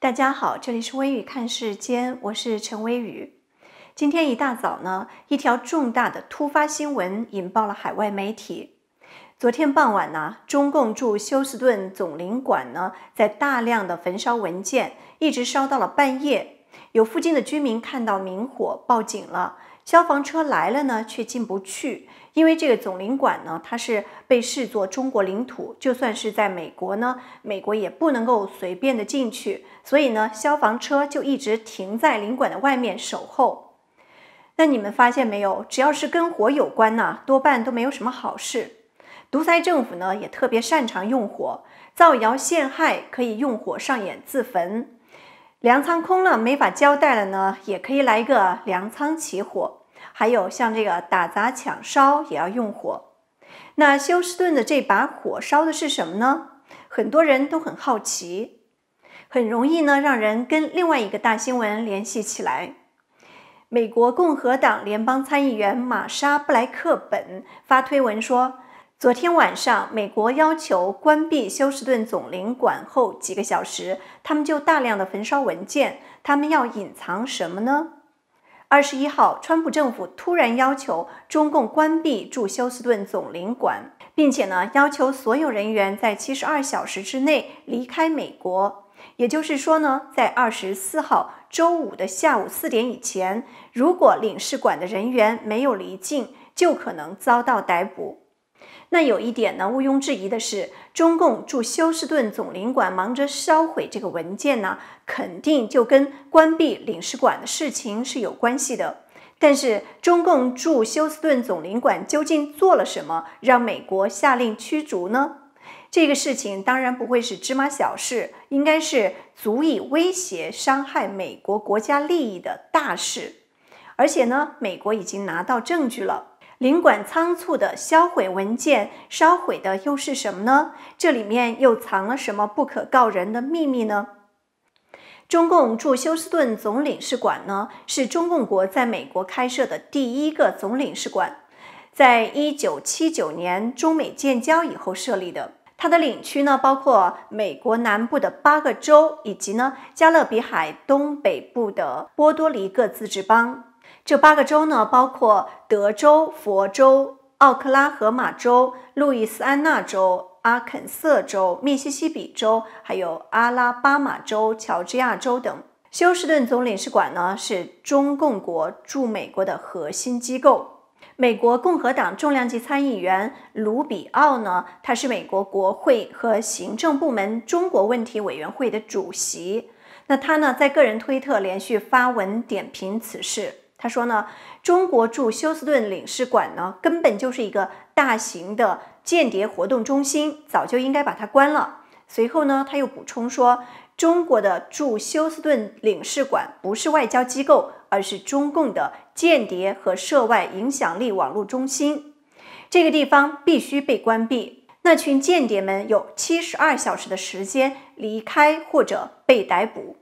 大家好，这里是微雨看世间，我是陈微雨。今天一大早呢，一条重大的突发新闻引爆了海外媒体。昨天傍晚呢，中共驻休斯顿总领馆呢，在大量的焚烧文件，一直烧到了半夜。有附近的居民看到明火，报警了。消防车来了呢，却进不去，因为这个总领馆呢，它是被视作中国领土，就算是在美国呢，美国也不能够随便的进去，所以呢，消防车就一直停在领馆的外面守候。那你们发现没有？只要是跟火有关呢，多半都没有什么好事。独裁政府呢，也特别擅长用火，造谣陷害，可以用火上演自焚。粮仓空了，没法交代了呢，也可以来一个粮仓起火。还有像这个打砸抢烧也要用火，那休斯顿的这把火烧的是什么呢？很多人都很好奇，很容易呢让人跟另外一个大新闻联系起来。美国共和党联邦参议员玛莎布莱克本发推文说，昨天晚上美国要求关闭休斯顿总领馆后几个小时，他们就大量的焚烧文件，他们要隐藏什么呢？二十一号，川普政府突然要求中共关闭驻休斯顿总领馆，并且呢，要求所有人员在七十二小时之内离开美国。也就是说呢，在二十四号周五的下午四点以前，如果领事馆的人员没有离境，就可能遭到逮捕。那有一点呢，毋庸置疑的是，中共驻休斯顿总领馆忙着烧毁这个文件呢，肯定就跟关闭领事馆的事情是有关系的。但是，中共驻休斯顿总领馆究竟做了什么，让美国下令驱逐呢？这个事情当然不会是芝麻小事，应该是足以威胁、伤害美国国家利益的大事。而且呢，美国已经拿到证据了。领馆仓促的销毁文件，烧毁的又是什么呢？这里面又藏了什么不可告人的秘密呢？中共驻休斯顿总领事馆呢，是中共国在美国开设的第一个总领事馆，在一九七九年中美建交以后设立的。它的领区呢，包括美国南部的八个州，以及呢加勒比海东北部的波多黎各自治邦。这八个州呢，包括德州、佛州、奥克拉荷马州、路易斯安那州、阿肯色州、密西西比州，还有阿拉巴马州、乔治亚州等。休斯顿总领事馆呢，是中共国驻美国的核心机构。美国共和党重量级参议员卢比奥呢，他是美国国会和行政部门中国问题委员会的主席。那他呢，在个人推特连续发文点评此事。他说呢，中国驻休斯顿领事馆呢，根本就是一个大型的间谍活动中心，早就应该把它关了。随后呢，他又补充说，中国的驻休斯顿领事馆不是外交机构，而是中共的间谍和涉外影响力网络中心，这个地方必须被关闭。那群间谍们有七十二小时的时间离开或者被逮捕。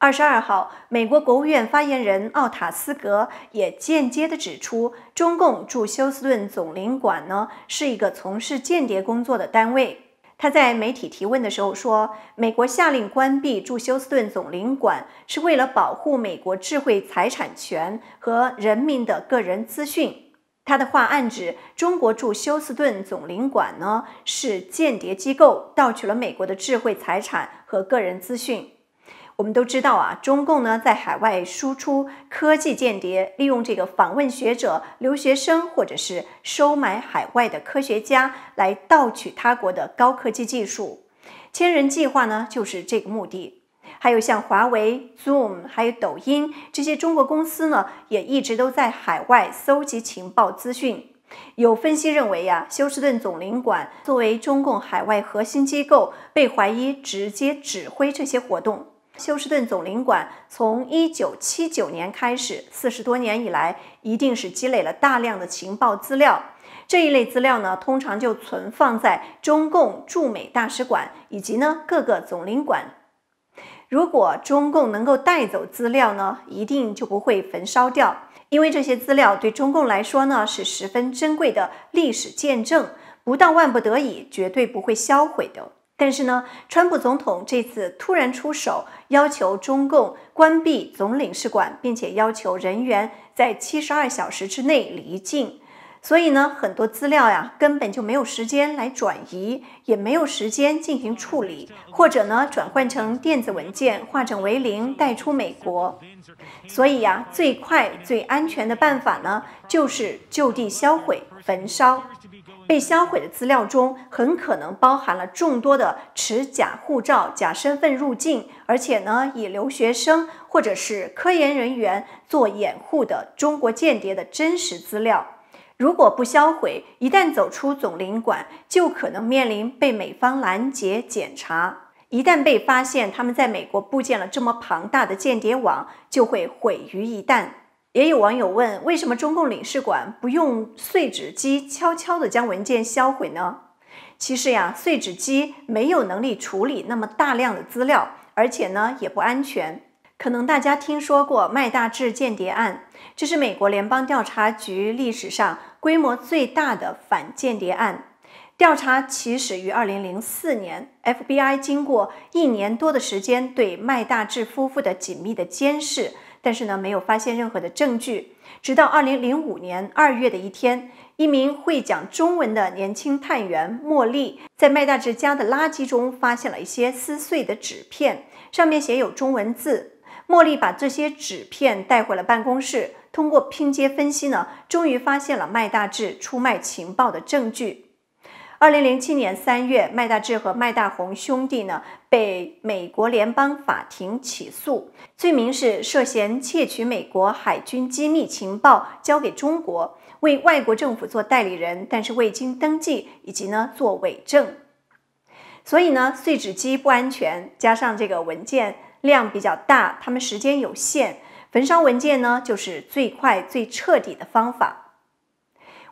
二十二号，美国国务院发言人奥塔斯格也间接地指出，中共驻休斯顿总领馆呢是一个从事间谍工作的单位。他在媒体提问的时候说，美国下令关闭驻休斯顿总领馆是为了保护美国智慧财产权和人民的个人资讯。他的话暗指，中国驻休斯顿总领馆呢是间谍机构，盗取了美国的智慧财产和个人资讯。我们都知道啊，中共呢在海外输出科技间谍，利用这个访问学者、留学生，或者是收买海外的科学家来盗取他国的高科技技术。千人计划呢就是这个目的。还有像华为、Zoom，还有抖音这些中国公司呢，也一直都在海外搜集情报资讯。有分析认为呀，休斯顿总领馆作为中共海外核心机构，被怀疑直接指挥这些活动。休斯顿总领馆从一九七九年开始，四十多年以来，一定是积累了大量的情报资料。这一类资料呢，通常就存放在中共驻美大使馆以及呢各个总领馆。如果中共能够带走资料呢，一定就不会焚烧掉，因为这些资料对中共来说呢是十分珍贵的历史见证，不到万不得已，绝对不会销毁的。但是呢，川普总统这次突然出手，要求中共关闭总领事馆，并且要求人员在七十二小时之内离境。所以呢，很多资料呀，根本就没有时间来转移，也没有时间进行处理，或者呢，转换成电子文件，化整为零带出美国。所以呀，最快最安全的办法呢，就是就地销毁、焚烧。被销毁的资料中很可能包含了众多的持假护照、假身份入境，而且呢以留学生或者是科研人员做掩护的中国间谍的真实资料。如果不销毁，一旦走出总领馆，就可能面临被美方拦截检查。一旦被发现他们在美国布建了这么庞大的间谍网，就会毁于一旦。也有网友问，为什么中共领事馆不用碎纸机悄悄地将文件销毁呢？其实呀，碎纸机没有能力处理那么大量的资料，而且呢也不安全。可能大家听说过麦大治间谍案，这是美国联邦调查局历史上规模最大的反间谍案。调查起始于2004年，FBI 经过一年多的时间对麦大治夫妇的紧密的监视。但是呢，没有发现任何的证据。直到二零零五年二月的一天，一名会讲中文的年轻探员莫莉在麦大治家的垃圾中发现了一些撕碎的纸片，上面写有中文字。莫莉把这些纸片带回了办公室，通过拼接分析呢，终于发现了麦大志出卖情报的证据。二零零七年三月，麦大志和麦大红兄弟呢被美国联邦法庭起诉，罪名是涉嫌窃取美国海军机密情报交给中国，为外国政府做代理人，但是未经登记，以及呢做伪证。所以呢，碎纸机不安全，加上这个文件量比较大，他们时间有限，焚烧文件呢就是最快最彻底的方法。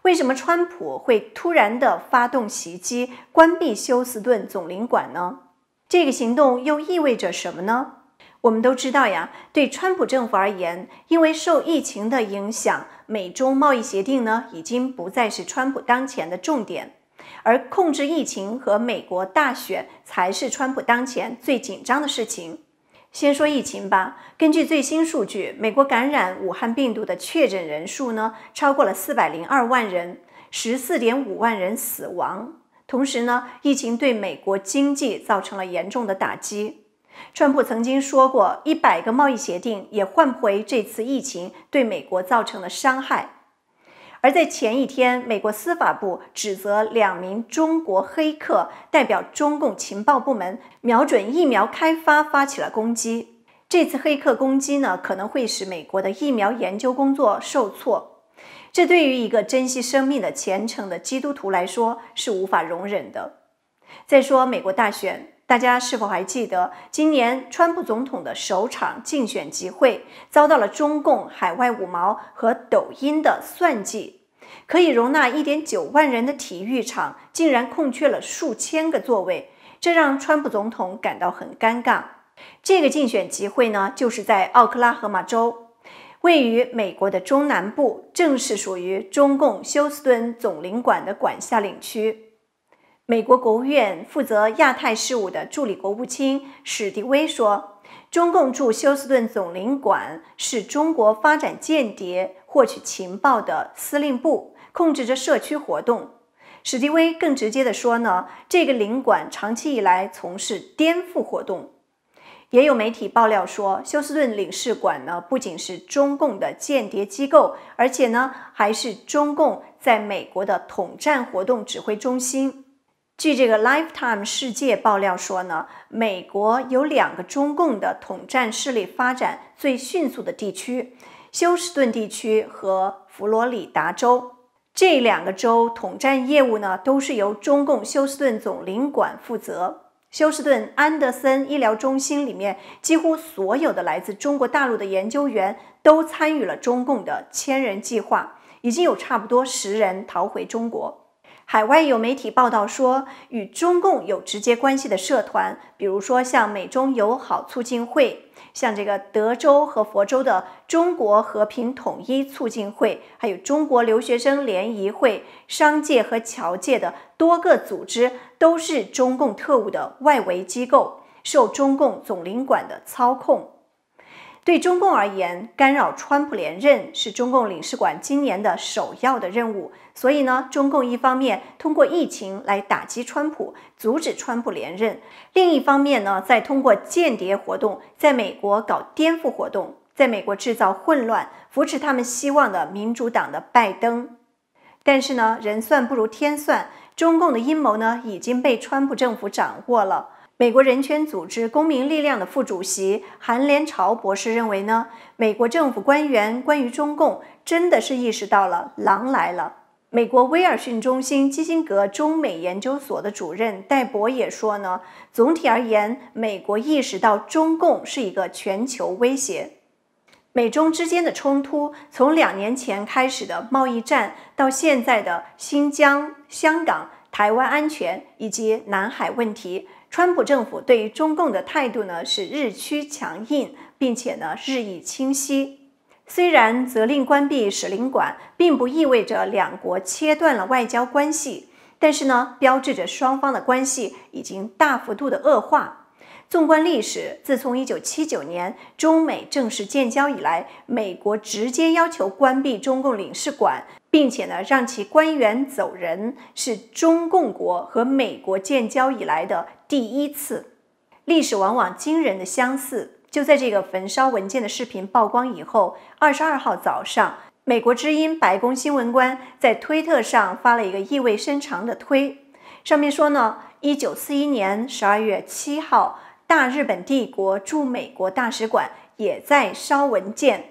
为什么川普会突然的发动袭击，关闭休斯顿总领馆呢？这个行动又意味着什么呢？我们都知道呀，对川普政府而言，因为受疫情的影响，美中贸易协定呢已经不再是川普当前的重点，而控制疫情和美国大选才是川普当前最紧张的事情。先说疫情吧。根据最新数据，美国感染武汉病毒的确诊人数呢，超过了四百零二万人，十四点五万人死亡。同时呢，疫情对美国经济造成了严重的打击。川普曾经说过，一百个贸易协定也换不回这次疫情对美国造成的伤害。而在前一天，美国司法部指责两名中国黑客代表中共情报部门，瞄准疫苗开发发起了攻击。这次黑客攻击呢，可能会使美国的疫苗研究工作受挫。这对于一个珍惜生命的虔诚的基督徒来说是无法容忍的。再说美国大选。大家是否还记得，今年川普总统的首场竞选集会遭到了中共海外五毛和抖音的算计？可以容纳一点九万人的体育场竟然空缺了数千个座位，这让川普总统感到很尴尬。这个竞选集会呢，就是在奥克拉荷马州，位于美国的中南部，正是属于中共休斯顿总领馆的管辖领区。美国国务院负责亚太事务的助理国务卿史迪威说：“中共驻休斯顿总领馆是中国发展间谍、获取情报的司令部，控制着社区活动。”史迪威更直接地说：“呢，这个领馆长期以来从事颠覆活动。”也有媒体爆料说，休斯顿领事馆呢不仅是中共的间谍机构，而且呢还是中共在美国的统战活动指挥中心。据这个 Lifetime 世界爆料说呢，美国有两个中共的统战势力发展最迅速的地区，休斯顿地区和佛罗里达州。这两个州统战业务呢，都是由中共休斯顿总领馆负责。休斯顿安德森医疗中心里面，几乎所有的来自中国大陆的研究员都参与了中共的千人计划，已经有差不多十人逃回中国。海外有媒体报道说，与中共有直接关系的社团，比如说像美中友好促进会，像这个德州和佛州的中国和平统一促进会，还有中国留学生联谊会，商界和侨界的多个组织，都是中共特务的外围机构，受中共总领馆的操控。对中共而言，干扰川普连任是中共领事馆今年的首要的任务。所以呢，中共一方面通过疫情来打击川普，阻止川普连任；另一方面呢，再通过间谍活动在美国搞颠覆活动，在美国制造混乱，扶持他们希望的民主党的拜登。但是呢，人算不如天算，中共的阴谋呢已经被川普政府掌握了。美国人权组织公民力量的副主席韩连朝博士认为呢，美国政府官员关于中共真的是意识到了狼来了。美国威尔逊中心基辛格中美研究所的主任戴博也说呢，总体而言，美国意识到中共是一个全球威胁。美中之间的冲突，从两年前开始的贸易战，到现在的新疆、香港、台湾安全以及南海问题。川普政府对于中共的态度呢是日趋强硬，并且呢日益清晰。虽然责令关闭使领馆，并不意味着两国切断了外交关系，但是呢标志着双方的关系已经大幅度的恶化。纵观历史，自从1979年中美正式建交以来，美国直接要求关闭中共领事馆。并且呢，让其官员走人，是中共国和美国建交以来的第一次。历史往往惊人的相似。就在这个焚烧文件的视频曝光以后，二十二号早上，美国之音白宫新闻官在推特上发了一个意味深长的推，上面说呢，一九四一年十二月七号，大日本帝国驻美国大使馆也在烧文件。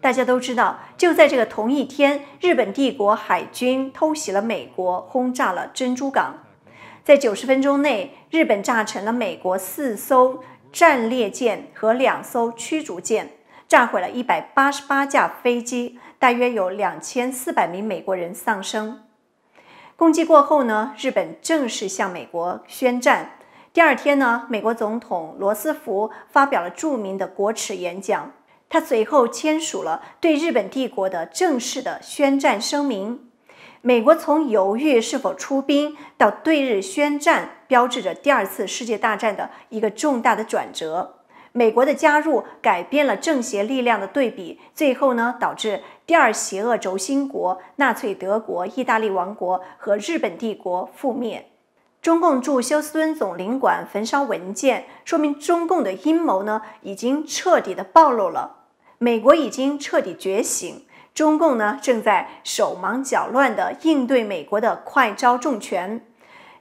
大家都知道，就在这个同一天，日本帝国海军偷袭了美国，轰炸了珍珠港。在九十分钟内，日本炸沉了美国四艘战列舰和两艘驱逐舰，炸毁了一百八十八架飞机，大约有两千四百名美国人丧生。攻击过后呢，日本正式向美国宣战。第二天呢，美国总统罗斯福发表了著名的国耻演讲。他随后签署了对日本帝国的正式的宣战声明。美国从犹豫是否出兵到对日宣战，标志着第二次世界大战的一个重大的转折。美国的加入改变了正邪力量的对比，最后呢，导致第二邪恶轴心国纳粹德国、意大利王国和日本帝国覆灭。中共驻休斯敦总领馆焚烧文件，说明中共的阴谋呢已经彻底的暴露了。美国已经彻底觉醒，中共呢正在手忙脚乱地应对美国的快招重拳。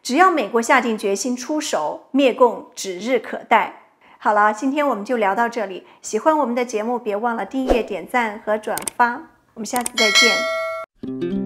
只要美国下定决心出手，灭共指日可待。好了，今天我们就聊到这里。喜欢我们的节目，别忘了订阅、点赞和转发。我们下次再见。